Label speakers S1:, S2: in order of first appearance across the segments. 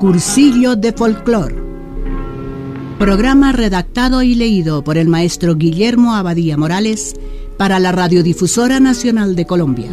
S1: Cursillo de Folclor. Programa redactado y leído por el maestro Guillermo Abadía Morales para la Radiodifusora Nacional de Colombia.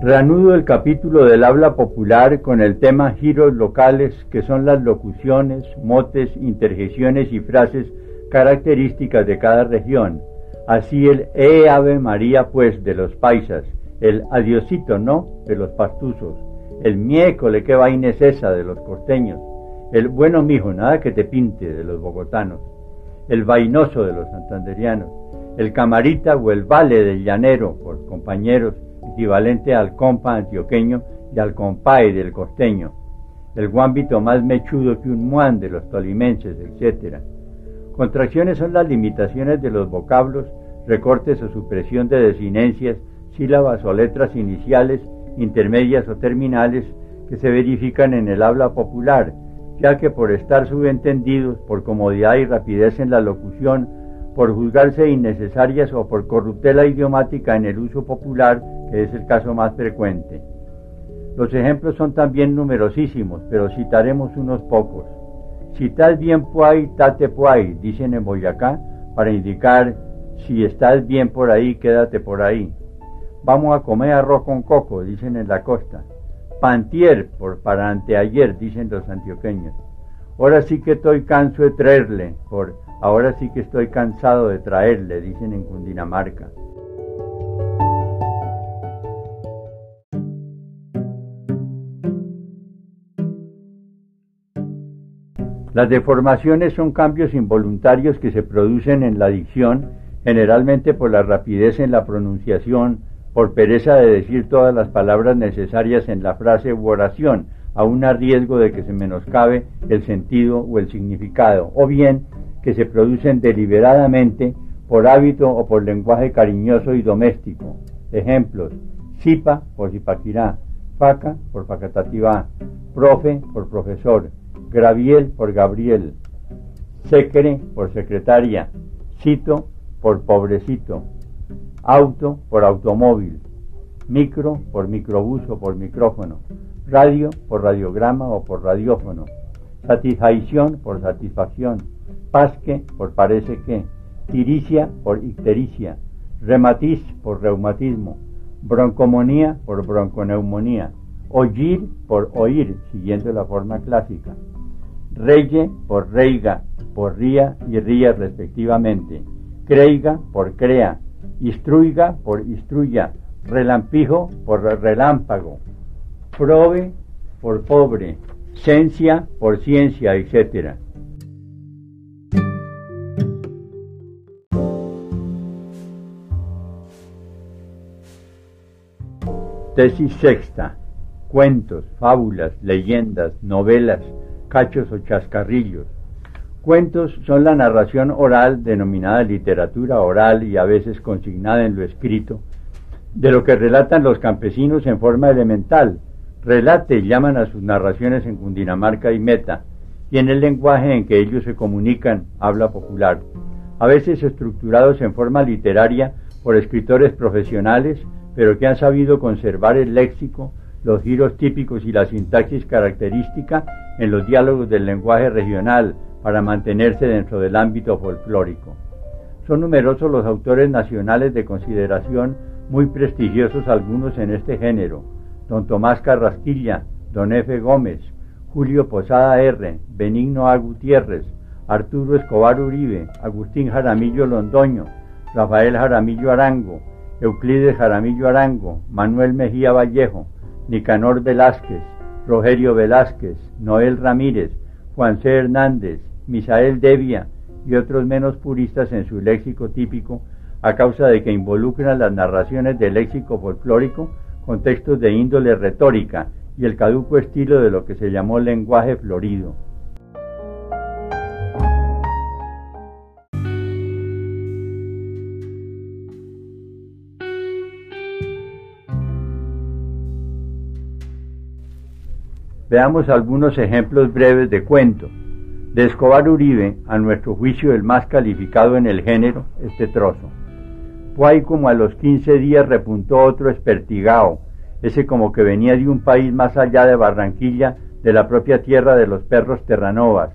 S2: Reanudo el capítulo del habla popular con el tema giros locales, que son las locuciones, motes, interjecciones y frases características de cada región. Así el E Ave María, pues, de los paisas, el adiosito, ¿no? de los pastuzos, el miécole, qué vaina es esa de los costeños, el bueno mijo, nada que te pinte de los bogotanos, el vainoso de los santanderianos, el camarita o el vale del llanero, por compañeros, equivalente al compa antioqueño y al compay del costeño, el guámbito más mechudo que un muán de los tolimenses, etc. Contracciones son las limitaciones de los vocablos, recortes o supresión de desinencias, sílabas o letras iniciales, intermedias o terminales que se verifican en el habla popular, ya que por estar subentendidos, por comodidad y rapidez en la locución, por juzgarse innecesarias o por corruptela idiomática en el uso popular, que es el caso más frecuente. Los ejemplos son también numerosísimos, pero citaremos unos pocos. Si tal bien puay, tate puay, dicen en Boyacá, para indicar si estás bien por ahí, quédate por ahí. Vamos a comer arroz con coco, dicen en la costa. Pantier, por para anteayer, dicen los antioqueños. Ahora sí que estoy canso de traerle, por ahora sí que estoy cansado de traerle, dicen en Cundinamarca. Las deformaciones son cambios involuntarios que se producen en la dicción, generalmente por la rapidez en la pronunciación, por pereza de decir todas las palabras necesarias en la frase u oración, aun a riesgo de que se menoscabe el sentido o el significado, o bien que se producen deliberadamente por hábito o por lenguaje cariñoso y doméstico. Ejemplos: Sipa por Zipaquirá, Faca por Facatativá, Profe por profesor, Graviel por Gabriel, Secre por secretaria, Cito por pobrecito, Auto por automóvil, Micro por microbús o por micrófono, Radio por radiograma o por radiófono, Satisfacción por satisfacción, Pasque por parece que, Tiricia por ictericia, Rematiz por reumatismo, Broncomonía por bronconeumonía, Oír por oír, siguiendo la forma clásica. Reye por reiga, por ría y ría respectivamente, creiga por crea, instruiga por instruya, relampijo por relámpago, prove por pobre, ciencia por ciencia, etc. Tesis sexta. Cuentos, fábulas, leyendas, novelas, cachos o chascarrillos. Cuentos son la narración oral denominada literatura oral y a veces consignada en lo escrito, de lo que relatan los campesinos en forma elemental. Relate llaman a sus narraciones en Cundinamarca y Meta, y en el lenguaje en que ellos se comunican, habla popular, a veces estructurados en forma literaria por escritores profesionales, pero que han sabido conservar el léxico, los giros típicos y la sintaxis característica en los diálogos del lenguaje regional para mantenerse dentro del ámbito folclórico. Son numerosos los autores nacionales de consideración, muy prestigiosos algunos en este género, don Tomás Carrasquilla, don F. Gómez, Julio Posada R., Benigno A. Gutiérrez, Arturo Escobar Uribe, Agustín Jaramillo Londoño, Rafael Jaramillo Arango, Euclides Jaramillo Arango, Manuel Mejía Vallejo, Nicanor Velázquez, Rogerio Velázquez, Noel Ramírez, Juan C. Hernández, Misael Devia y otros menos puristas en su léxico típico a causa de que involucran las narraciones del léxico folclórico con textos de índole retórica y el caduco estilo de lo que se llamó lenguaje florido. Veamos algunos ejemplos breves de cuentos. De Escobar Uribe, a nuestro juicio el más calificado en el género, este trozo. Fue como a los 15 días repuntó otro espertigao, ese como que venía de un país más allá de Barranquilla, de la propia tierra de los perros terranovas,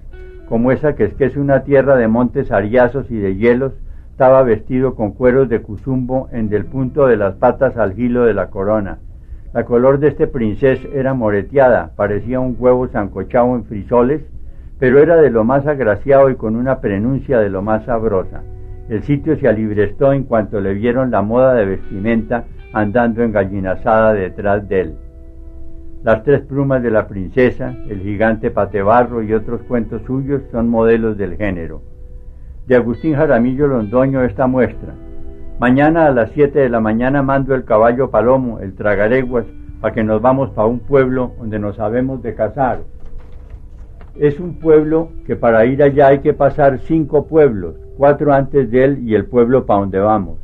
S2: como esa que es que es una tierra de montes ariazos y de hielos, estaba vestido con cueros de cuzumbo en del punto de las patas al hilo de la corona. La color de este princés era moreteada, parecía un huevo zancochado en frisoles, pero era de lo más agraciado y con una prenuncia de lo más sabrosa. El sitio se alibrestó en cuanto le vieron la moda de vestimenta andando engallinazada detrás de él. Las tres plumas de la princesa, el gigante patebarro y otros cuentos suyos son modelos del género. De Agustín Jaramillo Londoño esta muestra. Mañana a las siete de la mañana mando el caballo palomo, el tragareguas, para que nos vamos para un pueblo donde nos sabemos de casar. Es un pueblo que para ir allá hay que pasar cinco pueblos, cuatro antes de él y el pueblo para donde vamos.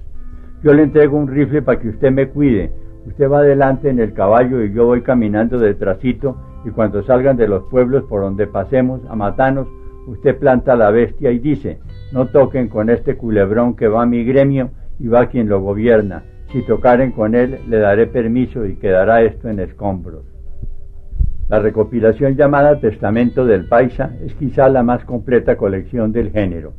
S2: Yo le entrego un rifle para que usted me cuide, Usted va adelante en el caballo y yo voy caminando detrásito y cuando salgan de los pueblos por donde pasemos a matarnos, usted planta la bestia y dice, no toquen con este culebrón que va a mi gremio y va quien lo gobierna. Si tocaren con él, le daré permiso y quedará esto en escombros. La recopilación llamada Testamento del Paisa es quizá la más completa colección del género.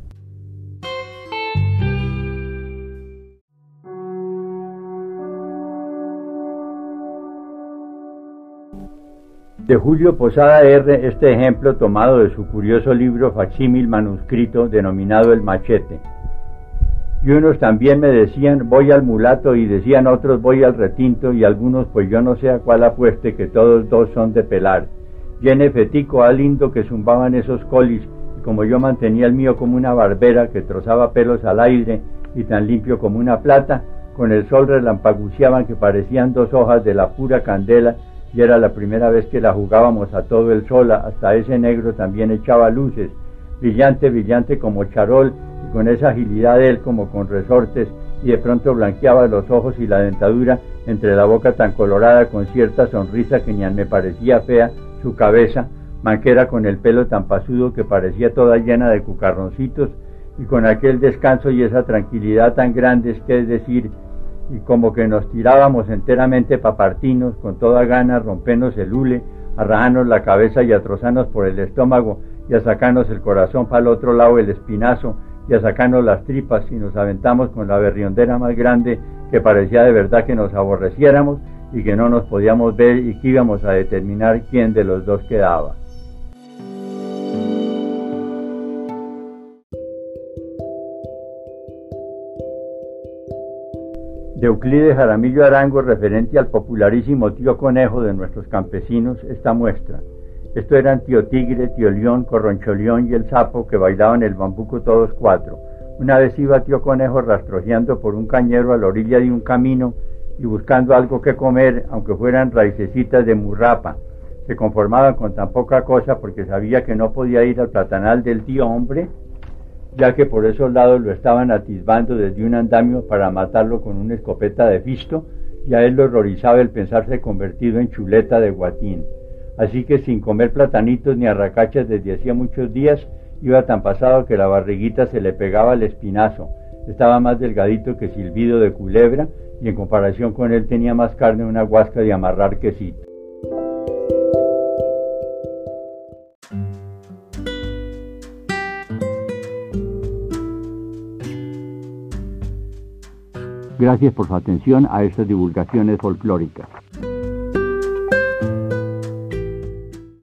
S2: De Julio Posada R. este ejemplo tomado de su curioso libro facsímil manuscrito denominado El Machete. Y unos también me decían voy al mulato y decían otros voy al retinto y algunos pues yo no sé a cuál apueste que todos dos son de pelar. Llene fetico a lindo que zumbaban esos colis y como yo mantenía el mío como una barbera que trozaba pelos al aire y tan limpio como una plata, con el sol relampaguceaban que parecían dos hojas de la pura candela y era la primera vez que la jugábamos a todo el sol, hasta ese negro también echaba luces, brillante, brillante como charol, y con esa agilidad de él como con resortes, y de pronto blanqueaba los ojos y la dentadura entre la boca tan colorada con cierta sonrisa que ni me parecía fea su cabeza, manquera con el pelo tan pasudo que parecía toda llena de cucarroncitos, y con aquel descanso y esa tranquilidad tan grandes que es decir, y como que nos tirábamos enteramente pa' partirnos, con toda gana, rompernos el hule, a la cabeza y a trozarnos por el estómago y a sacarnos el corazón para el otro lado el espinazo y a sacarnos las tripas y nos aventamos con la berriondera más grande que parecía de verdad que nos aborreciéramos y que no nos podíamos ver y que íbamos a determinar quién de los dos quedaba. de Euclides Jaramillo Arango referente al popularísimo tío conejo de nuestros campesinos esta muestra. Esto eran tío tigre, tío león, corroncholeón y el sapo que bailaban el bambuco todos cuatro. Una vez iba tío conejo rastrojeando por un cañero a la orilla de un camino y buscando algo que comer, aunque fueran raicecitas de murrapa. Se conformaba con tan poca cosa porque sabía que no podía ir al platanal del tío hombre ya que por esos lados lo estaban atisbando desde un andamio para matarlo con una escopeta de fisto, y a él lo horrorizaba el pensarse convertido en chuleta de guatín. Así que sin comer platanitos ni arracachas desde hacía muchos días, iba tan pasado que la barriguita se le pegaba al espinazo. Estaba más delgadito que silbido de culebra y en comparación con él tenía más carne una guasca de amarrar quesito. Gracias por su atención a estas divulgaciones folclóricas.